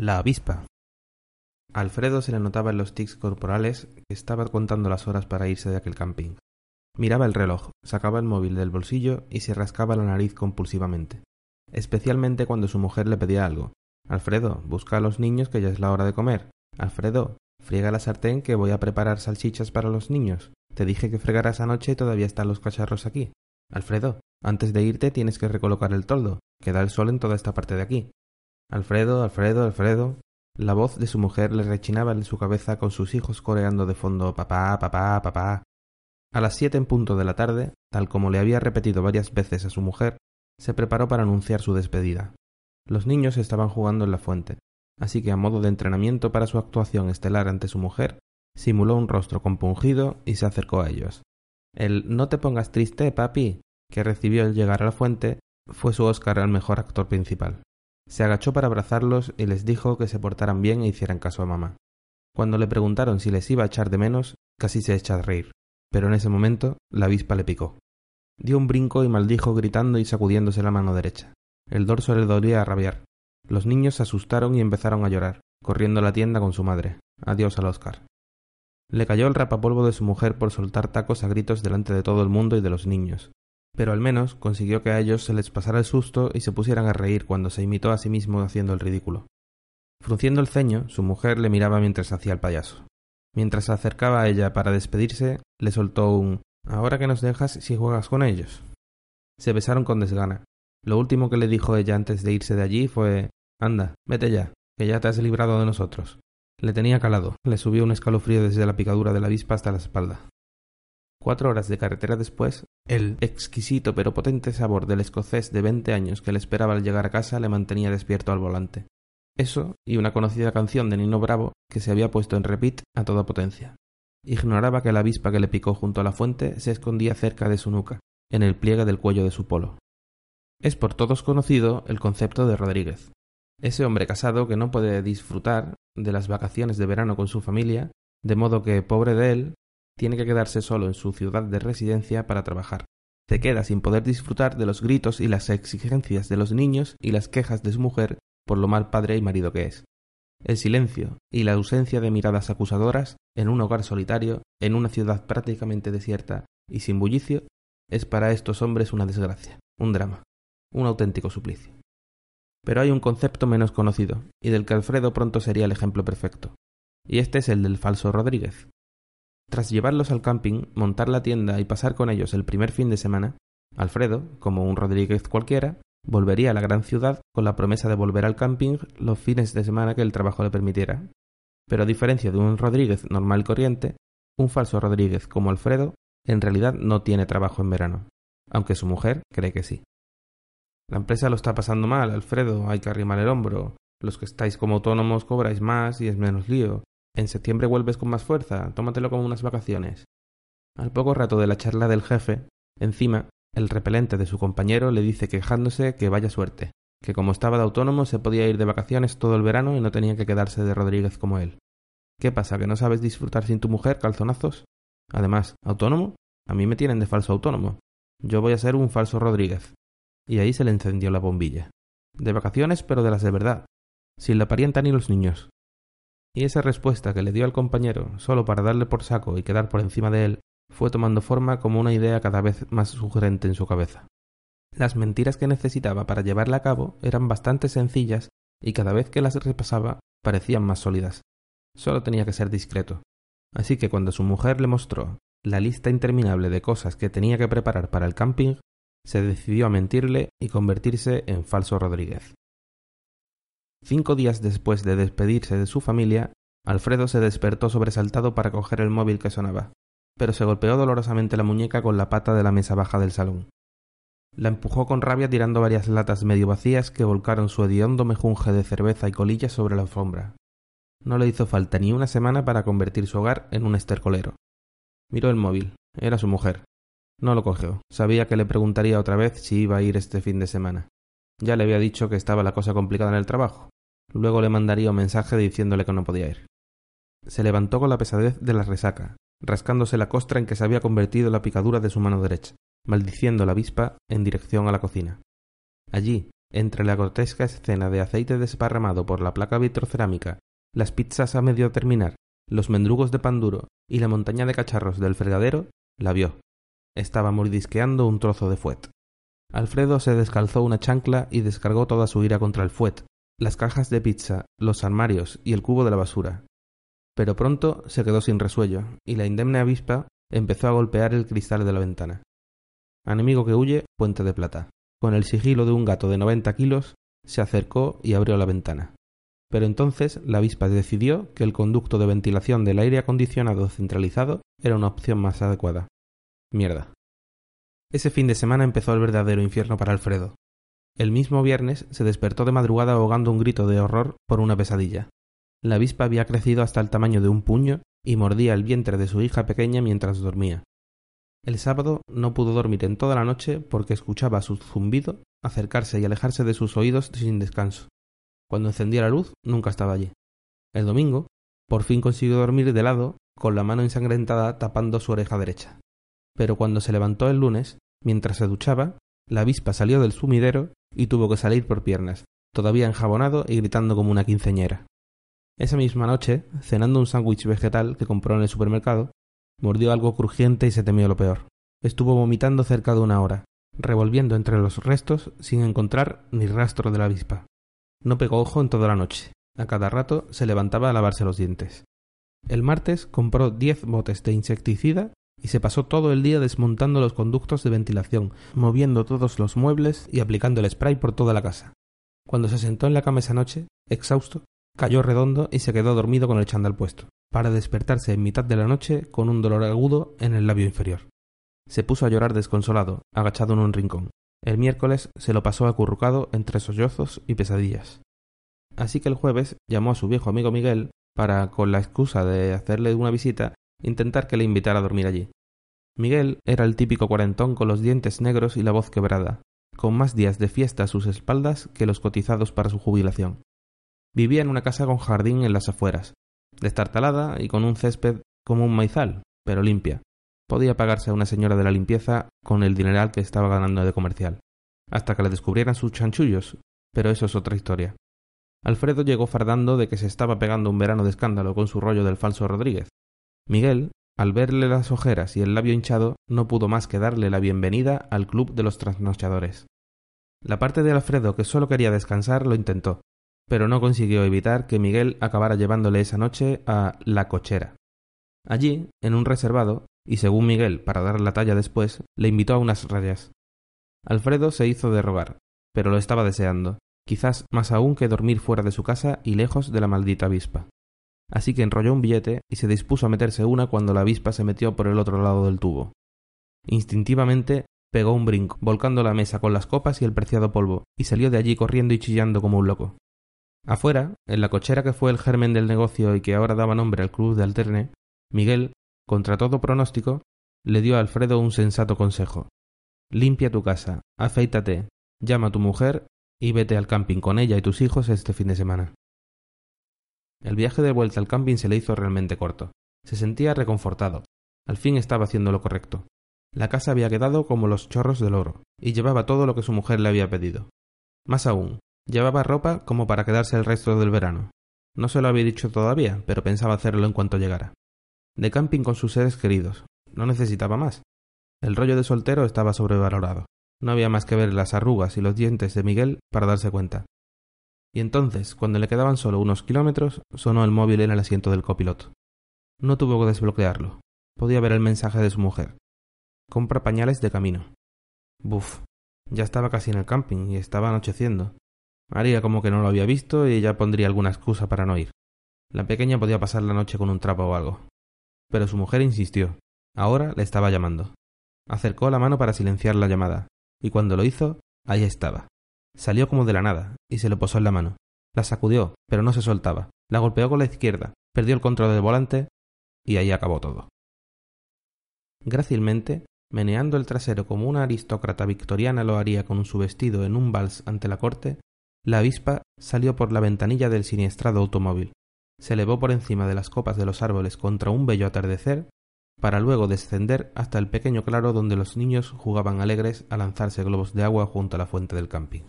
La avispa. Alfredo se le notaba en los tics corporales que estaba contando las horas para irse de aquel camping. Miraba el reloj, sacaba el móvil del bolsillo y se rascaba la nariz compulsivamente, especialmente cuando su mujer le pedía algo. Alfredo, busca a los niños que ya es la hora de comer. Alfredo, friega la sartén que voy a preparar salchichas para los niños. Te dije que fregaras anoche y todavía están los cacharros aquí. Alfredo, antes de irte tienes que recolocar el toldo, que da el sol en toda esta parte de aquí. Alfredo, Alfredo, Alfredo. La voz de su mujer le rechinaba en su cabeza con sus hijos coreando de fondo papá, papá, papá. A las siete en punto de la tarde, tal como le había repetido varias veces a su mujer, se preparó para anunciar su despedida. Los niños estaban jugando en la fuente, así que a modo de entrenamiento para su actuación estelar ante su mujer, simuló un rostro compungido y se acercó a ellos. El no te pongas triste, papi, que recibió al llegar a la fuente, fue su Oscar al mejor actor principal. Se agachó para abrazarlos y les dijo que se portaran bien e hicieran caso a mamá. Cuando le preguntaron si les iba a echar de menos, casi se echa a reír, pero en ese momento la avispa le picó. Dio un brinco y maldijo gritando y sacudiéndose la mano derecha. El dorso le dolía a rabiar. Los niños se asustaron y empezaron a llorar, corriendo a la tienda con su madre. Adiós al Oscar. Le cayó el rapapolvo de su mujer por soltar tacos a gritos delante de todo el mundo y de los niños, pero al menos consiguió que a ellos se les pasara el susto y se pusieran a reír cuando se imitó a sí mismo haciendo el ridículo. Frunciendo el ceño, su mujer le miraba mientras hacía el payaso. Mientras se acercaba a ella para despedirse, le soltó un Ahora que nos dejas si juegas con ellos. Se besaron con desgana. Lo último que le dijo ella antes de irse de allí fue Anda, vete ya, que ya te has librado de nosotros. Le tenía calado, le subió un escalofrío desde la picadura de la avispa hasta la espalda. Cuatro horas de carretera después, el exquisito pero potente sabor del escocés de veinte años que le esperaba al llegar a casa le mantenía despierto al volante. Eso y una conocida canción de Nino Bravo que se había puesto en repeat a toda potencia. Ignoraba que la avispa que le picó junto a la fuente se escondía cerca de su nuca, en el pliegue del cuello de su polo. Es por todos conocido el concepto de Rodríguez, ese hombre casado que no puede disfrutar de las vacaciones de verano con su familia, de modo que, pobre de él, tiene que quedarse solo en su ciudad de residencia para trabajar. Se queda sin poder disfrutar de los gritos y las exigencias de los niños y las quejas de su mujer por lo mal padre y marido que es. El silencio y la ausencia de miradas acusadoras en un hogar solitario, en una ciudad prácticamente desierta y sin bullicio, es para estos hombres una desgracia, un drama, un auténtico suplicio. Pero hay un concepto menos conocido, y del que Alfredo pronto sería el ejemplo perfecto. Y este es el del falso Rodríguez, tras llevarlos al camping, montar la tienda y pasar con ellos el primer fin de semana, Alfredo, como un Rodríguez cualquiera, volvería a la gran ciudad con la promesa de volver al camping los fines de semana que el trabajo le permitiera. Pero a diferencia de un Rodríguez normal y corriente, un falso Rodríguez como Alfredo en realidad no tiene trabajo en verano, aunque su mujer cree que sí. La empresa lo está pasando mal, Alfredo, hay que arrimar el hombro. Los que estáis como autónomos cobráis más y es menos lío. En septiembre vuelves con más fuerza, tómatelo como unas vacaciones. Al poco rato de la charla del jefe, encima, el repelente de su compañero le dice quejándose que vaya suerte, que como estaba de autónomo se podía ir de vacaciones todo el verano y no tenía que quedarse de Rodríguez como él. ¿Qué pasa, que no sabes disfrutar sin tu mujer, calzonazos? Además, ¿autónomo? A mí me tienen de falso autónomo. Yo voy a ser un falso Rodríguez. Y ahí se le encendió la bombilla. De vacaciones, pero de las de verdad. Sin la parienta ni los niños. Y esa respuesta que le dio al compañero, solo para darle por saco y quedar por encima de él, fue tomando forma como una idea cada vez más sugerente en su cabeza. Las mentiras que necesitaba para llevarla a cabo eran bastante sencillas y cada vez que las repasaba parecían más sólidas. Solo tenía que ser discreto. Así que cuando su mujer le mostró la lista interminable de cosas que tenía que preparar para el camping, se decidió a mentirle y convertirse en falso Rodríguez. Cinco días después de despedirse de su familia, Alfredo se despertó sobresaltado para coger el móvil que sonaba, pero se golpeó dolorosamente la muñeca con la pata de la mesa baja del salón. La empujó con rabia tirando varias latas medio vacías que volcaron su hediondo mejunje de cerveza y colillas sobre la alfombra. No le hizo falta ni una semana para convertir su hogar en un estercolero. Miró el móvil. Era su mujer. No lo cogió. Sabía que le preguntaría otra vez si iba a ir este fin de semana. Ya le había dicho que estaba la cosa complicada en el trabajo. Luego le mandaría un mensaje diciéndole que no podía ir. Se levantó con la pesadez de la resaca, rascándose la costra en que se había convertido la picadura de su mano derecha, maldiciendo la avispa en dirección a la cocina. Allí, entre la grotesca escena de aceite desparramado por la placa vitrocerámica, las pizzas a medio terminar, los mendrugos de pan duro y la montaña de cacharros del fregadero, la vio. Estaba mordisqueando un trozo de fuet. Alfredo se descalzó una chancla y descargó toda su ira contra el fuet, las cajas de pizza, los armarios y el cubo de la basura. Pero pronto se quedó sin resuello, y la indemne avispa empezó a golpear el cristal de la ventana. Enemigo que huye, puente de plata. Con el sigilo de un gato de noventa kilos, se acercó y abrió la ventana. Pero entonces la avispa decidió que el conducto de ventilación del aire acondicionado centralizado era una opción más adecuada. Mierda. Ese fin de semana empezó el verdadero infierno para Alfredo. El mismo viernes se despertó de madrugada ahogando un grito de horror por una pesadilla. La avispa había crecido hasta el tamaño de un puño y mordía el vientre de su hija pequeña mientras dormía. El sábado no pudo dormir en toda la noche porque escuchaba su zumbido acercarse y alejarse de sus oídos sin descanso. Cuando encendía la luz, nunca estaba allí. El domingo, por fin consiguió dormir de lado, con la mano ensangrentada tapando su oreja derecha. Pero cuando se levantó el lunes, mientras se duchaba, la avispa salió del sumidero y tuvo que salir por piernas, todavía enjabonado y gritando como una quinceñera. Esa misma noche, cenando un sándwich vegetal que compró en el supermercado, mordió algo crujiente y se temió lo peor. Estuvo vomitando cerca de una hora, revolviendo entre los restos sin encontrar ni rastro de la avispa. No pegó ojo en toda la noche. A cada rato se levantaba a lavarse los dientes. El martes compró diez botes de insecticida y se pasó todo el día desmontando los conductos de ventilación, moviendo todos los muebles y aplicando el spray por toda la casa. Cuando se sentó en la cama esa noche, exhausto, cayó redondo y se quedó dormido con el chandal puesto, para despertarse en mitad de la noche con un dolor agudo en el labio inferior. Se puso a llorar desconsolado, agachado en un rincón. El miércoles se lo pasó acurrucado entre sollozos y pesadillas. Así que el jueves llamó a su viejo amigo Miguel para, con la excusa de hacerle una visita, intentar que le invitara a dormir allí. Miguel era el típico cuarentón con los dientes negros y la voz quebrada, con más días de fiesta a sus espaldas que los cotizados para su jubilación. Vivía en una casa con jardín en las afueras, destartalada y con un césped como un maizal, pero limpia. Podía pagarse a una señora de la limpieza con el dineral que estaba ganando de comercial, hasta que le descubrieran sus chanchullos, pero eso es otra historia. Alfredo llegó fardando de que se estaba pegando un verano de escándalo con su rollo del falso Rodríguez, Miguel, al verle las ojeras y el labio hinchado, no pudo más que darle la bienvenida al club de los trasnochadores. La parte de Alfredo que solo quería descansar lo intentó, pero no consiguió evitar que Miguel acabara llevándole esa noche a la cochera. Allí, en un reservado, y según Miguel, para dar la talla después, le invitó a unas rayas. Alfredo se hizo de rogar, pero lo estaba deseando, quizás más aún que dormir fuera de su casa y lejos de la maldita avispa así que enrolló un billete y se dispuso a meterse una cuando la avispa se metió por el otro lado del tubo. Instintivamente pegó un brinco, volcando la mesa con las copas y el preciado polvo, y salió de allí corriendo y chillando como un loco. Afuera, en la cochera que fue el germen del negocio y que ahora daba nombre al club de Alterne, Miguel, contra todo pronóstico, le dio a Alfredo un sensato consejo. Limpia tu casa, afeítate, llama a tu mujer y vete al camping con ella y tus hijos este fin de semana. El viaje de vuelta al camping se le hizo realmente corto. Se sentía reconfortado. Al fin estaba haciendo lo correcto. La casa había quedado como los chorros del oro, y llevaba todo lo que su mujer le había pedido. Más aún, llevaba ropa como para quedarse el resto del verano. No se lo había dicho todavía, pero pensaba hacerlo en cuanto llegara. De camping con sus seres queridos. No necesitaba más. El rollo de soltero estaba sobrevalorado. No había más que ver las arrugas y los dientes de Miguel para darse cuenta. Y entonces, cuando le quedaban solo unos kilómetros, sonó el móvil en el asiento del copiloto. No tuvo que desbloquearlo. Podía ver el mensaje de su mujer. Compra pañales de camino. Buf. Ya estaba casi en el camping y estaba anocheciendo. Haría como que no lo había visto y ya pondría alguna excusa para no ir. La pequeña podía pasar la noche con un trapo o algo. Pero su mujer insistió. Ahora le estaba llamando. Acercó la mano para silenciar la llamada, y cuando lo hizo, ahí estaba, Salió como de la nada y se le posó en la mano. La sacudió, pero no se soltaba. La golpeó con la izquierda, perdió el control del volante y ahí acabó todo. Grácilmente, meneando el trasero como una aristócrata victoriana lo haría con su vestido en un vals ante la corte, la avispa salió por la ventanilla del siniestrado automóvil, se elevó por encima de las copas de los árboles contra un bello atardecer, para luego descender hasta el pequeño claro donde los niños jugaban alegres a lanzarse globos de agua junto a la fuente del camping.